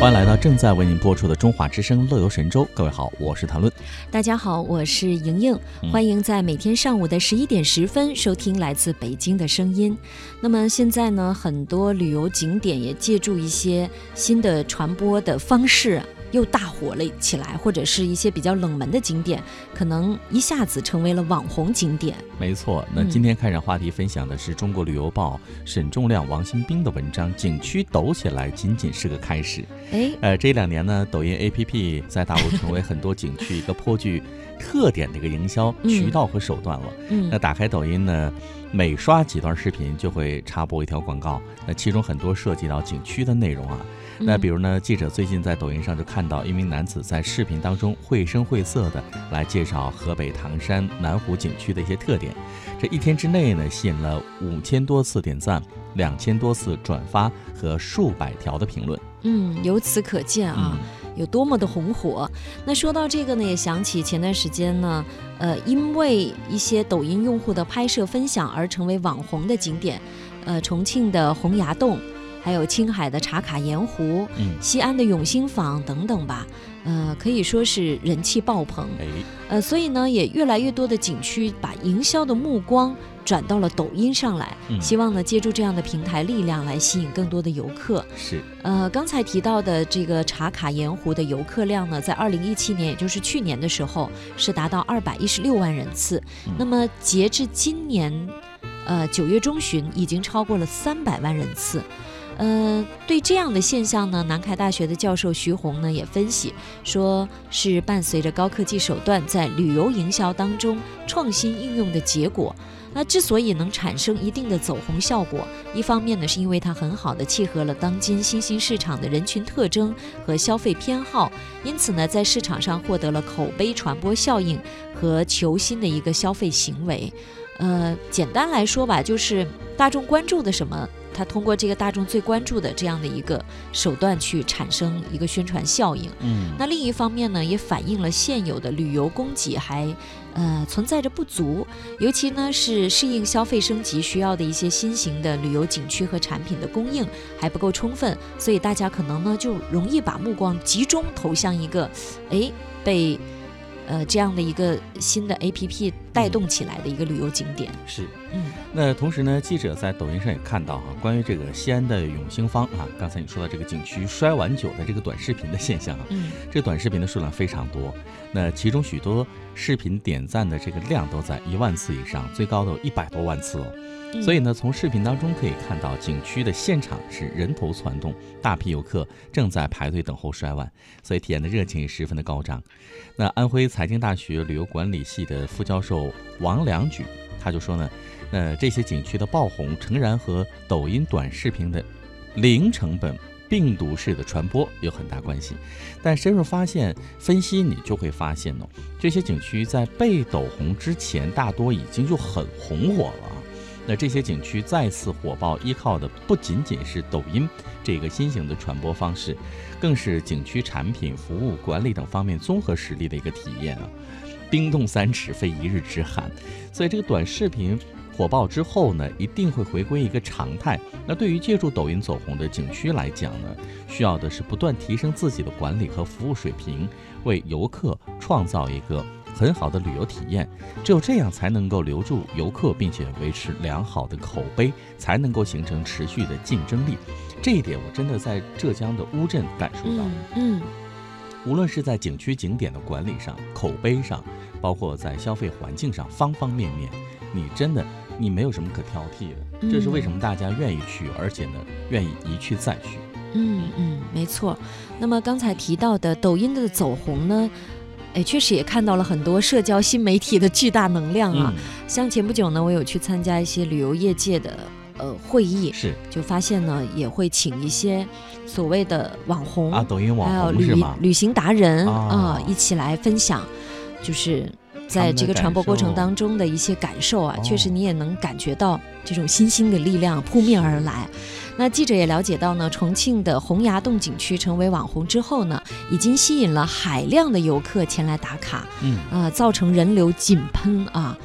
欢迎来到正在为您播出的《中华之声·乐游神州》。各位好，我是谭论。大家好，我是莹莹。嗯欢迎在每天上午的十一点十分收听来自北京的声音。那么现在呢，很多旅游景点也借助一些新的传播的方式。又大火了起来，或者是一些比较冷门的景点，可能一下子成为了网红景点。没错，那嗯今天开展话题分享的是中国旅游报沈仲亮、王新兵的文章《景区抖起来仅仅是个开始》。哎，呃，这两年呢，抖音 APP 在大陆成为很多景区一个颇具特点的一个营销嗯渠道和手段了。嗯那嗯打开抖音呢，每刷几段视频就会插播一条广告，那其中很多涉及到景区的内容啊。那比如呢，记者最近在抖音上就看到一名男子在视频当中绘声绘色的来介绍河北唐山南湖景区的一些特点。这一天之内呢，吸引了五千多次点赞、两千多次转发和数百条的评论。嗯，由此可见啊。嗯有多么的红火。那说到这个呢，也想起前段时间呢，呃，因为一些抖音用户的拍摄分享而成为网红的景点，呃，重庆的洪崖洞，还有青海的茶卡盐湖、嗯，西安的永兴坊等等吧，呃，可以说是人气爆棚。哎，呃，所以呢，也越来越多的景区把营销的目光转到了抖音上来，嗯希望呢，借助这样的平台力量来吸引更多的游客。是，呃，刚才提到的这个茶卡盐湖的游客量呢，在二零一七年，也就是去年的时候，是达到二百一十六万人次。嗯那么截至今年，呃九月中旬，已经超过了三百万人次。呃，对这样的现象呢，南开大学的教授徐红呢也分析说，是伴随着高科技手段在旅游营销当中创新应用的结果。那之所以能产生一定的走红效果，一方面呢，是因为它很好的契合了当今新兴市场的人群特征和消费偏好，因此呢，在市场上获得了口碑传播效应和求新的一个消费行为。呃，简单来说吧，就是大众关注的什么，它通过这个大众最关注的这样的一个手段去产生一个宣传效应。嗯，那另一方面呢，也反映了现有的旅游供给还呃存在着不足，尤其呢是适应消费升级需要的一些新型的旅游景区和产品的供应还不够充分，所以大家可能呢就容易把目光集中投向一个，哎被。呃，这样的一个新的 A P P 带动起来的一个旅游景点，是。嗯那同时呢，记者在抖音上也看到哈、关于这个西安的永兴坊啊，刚才你说到这个景区摔碗酒的这个短视频的现象啊，嗯这短视频的数量非常多，那其中许多视频点赞的这个量都在一万次以上，最高的有一百多万次哦。嗯，所以呢，从视频当中可以看到，景区的现场是人头攒动，大批游客正在排队等候摔碗，所以体验的热情也十分的高涨。那安徽财经大学旅游管理系的副教授王良举他就说呢，那这些景区的爆红诚然和抖音短视频的零成本。病毒式的传播有很大关系，但深入发现分析，你就会发现哦，这些景区在被抖红之前，大多已经就很红火了。那这些景区再次火爆，依靠的不仅仅是抖音这个新型的传播方式，更是景区产品、服务、管理等方面综合实力的一个体验啊。冰冻三尺，非一日之寒。所以这个短视频火爆之后呢，一定会回归一个常态。那对于借助抖音走红的景区来讲呢，需要的是不断提升自己的管理和服务水平，为游客创造一个很好的旅游体验。只有这样才能够留住游客，并且维持良好的口碑，才能够形成持续的竞争力。这一点我真的在浙江的乌镇感受到。嗯嗯无论是在景区景点的管理上、口碑上，包括在消费环境上，方方面面，你真的你没有什么可挑剔的。这是为什么大家愿意去，而且呢愿意一去再去。嗯嗯，没错。那么刚才提到的抖音的走红呢，哎，确实也看到了很多社交新媒体的巨大能量啊。嗯，像前不久呢，我有去参加一些旅游业界的呃会议，是就发现呢，也会请一些所谓的网红，啊，抖音网还有旅红？旅行达人啊啊、一起来分享，就是在这个传播过程当中的一些感受啊，哦确实你也能感觉到这种新兴的力量扑面而来。那记者也了解到呢，重庆的洪崖洞景区成为网红之后呢，已经吸引了海量的游客前来打卡，嗯，啊、造成人流井喷啊。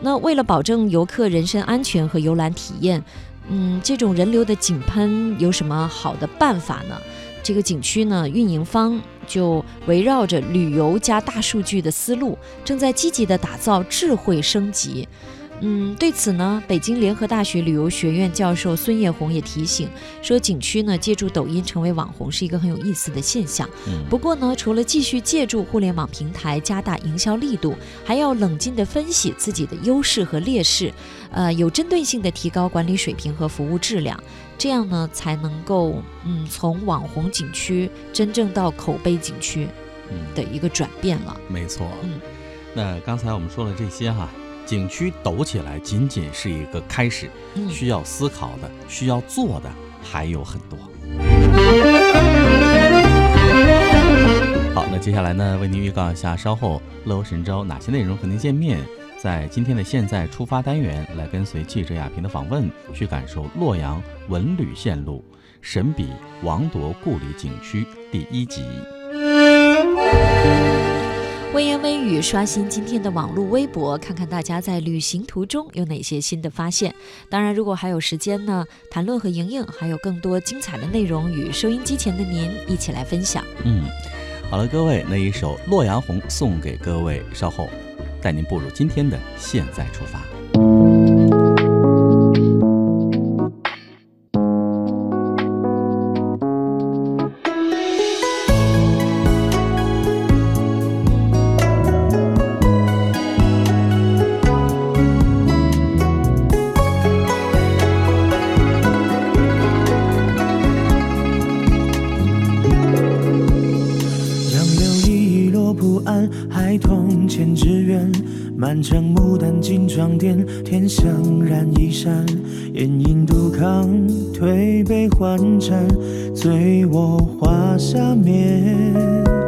那为了保证游客人身安全和游览体验，嗯，这种人流的井喷有什么好的办法呢？这个景区呢，运营方就围绕着旅游加大数据的思路，正在积极的打造智慧升级。嗯，对此呢，北京联合大学旅游学院教授孙叶红也提醒说，景区呢借助抖音成为网红是一个很有意思的现象。嗯，不过呢，除了继续借助互联网平台加大营销力度，还要冷静地分析自己的优势和劣势，呃，有针对性地提高管理水平和服务质量，这样呢才能够嗯从网红景区真正到口碑景区嗯，的一个转变了。没错。嗯，那刚才我们说了这些哈，景区抖起来仅仅是一个开始，嗯，需要思考的、需要做的还有很多。好，那接下来呢，为您预告一下，稍后乐游神州哪些内容和您见面。在今天的现在出发单元，来跟随记者亚平的访问，去感受洛阳文旅线路神笔王铎故里景区第一集。微言微语刷新今天的网络微博，看看大家在旅行途中有哪些新的发现。当然，如果还有时间呢，谈论和莹莹还有更多精彩的内容与收音机前的您一起来分享。嗯，好了，各位，那一首《洛阳红》送给各位，稍后带您步入今天的现在出发。岸，孩童牵志远。满城牡丹金装点，天香染衣衫。烟影杜康，推杯换盏，醉卧花下眠。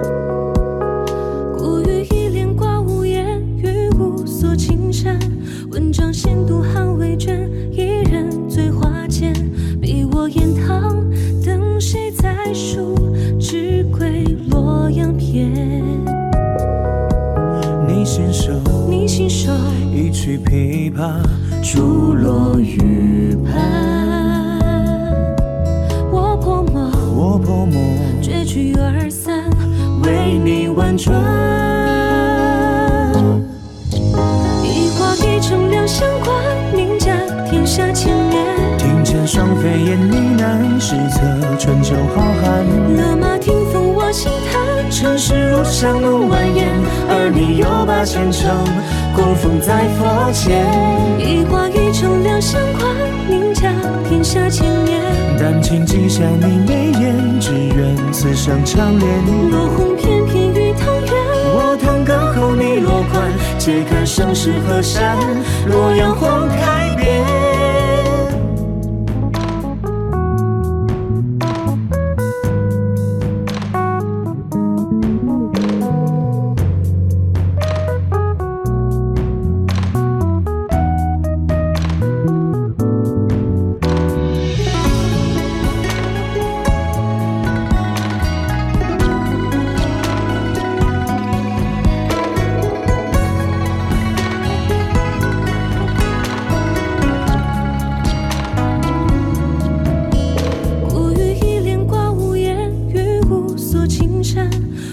双飞燕呢喃，史册春秋浩瀚。勒马听风我轻叹，尘世如香浓蜿蜒，而你又把前程供奉在佛前。一花一城两相宽，名家天下千年。丹青记下你眉眼，只愿此生长恋。落红翩翩于桃源，我弹歌后你落款，且看盛世河山，洛阳花开遍。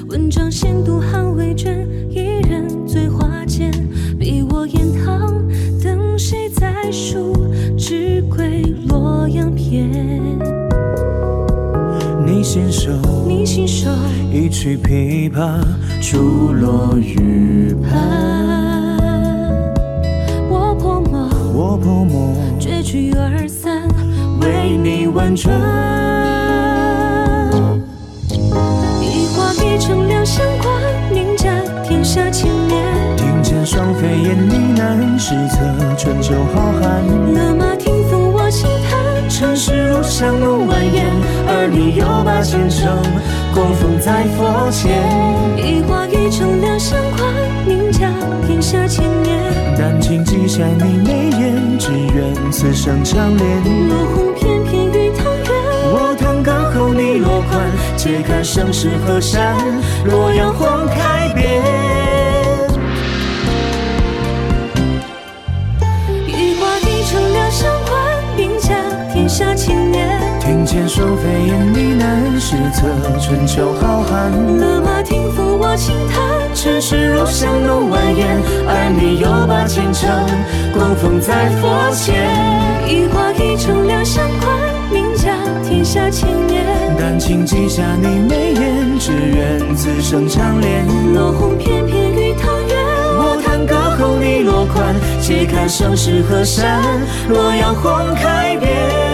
文章闲读寒未卷，一人醉花间。比我言堂，等谁再书？只归洛阳篇。你信手你信手一曲琵琶，珠落玉盘。我泼墨我泼墨，绝句二三，为你婉转。画一城两相关，名家天下千年。听见双飞燕呢喃，史册春秋浩瀚。勒马听风我轻叹，尘世如香浓蜿蜒，而你又把前程供奉在佛前。一花一城两相关，名家天下千年。丹青记下你眉眼，只愿此生长恋。落红翩翩我弹歌后你落款，揭开盛世河山，洛阳红开遍。一画一城两相关，名家天下千年。听见双飞燕呢喃，史册，春秋浩瀚。勒马听风我轻弹，尘世如香浓蜿蜒，而你又把前程供奉在佛前。一花一城两相宽，天下千年。丹青记下你眉眼，只愿此生长恋。落红翩翩玉堂园，我弹歌后你落款，且看盛世河山，洛阳红开遍。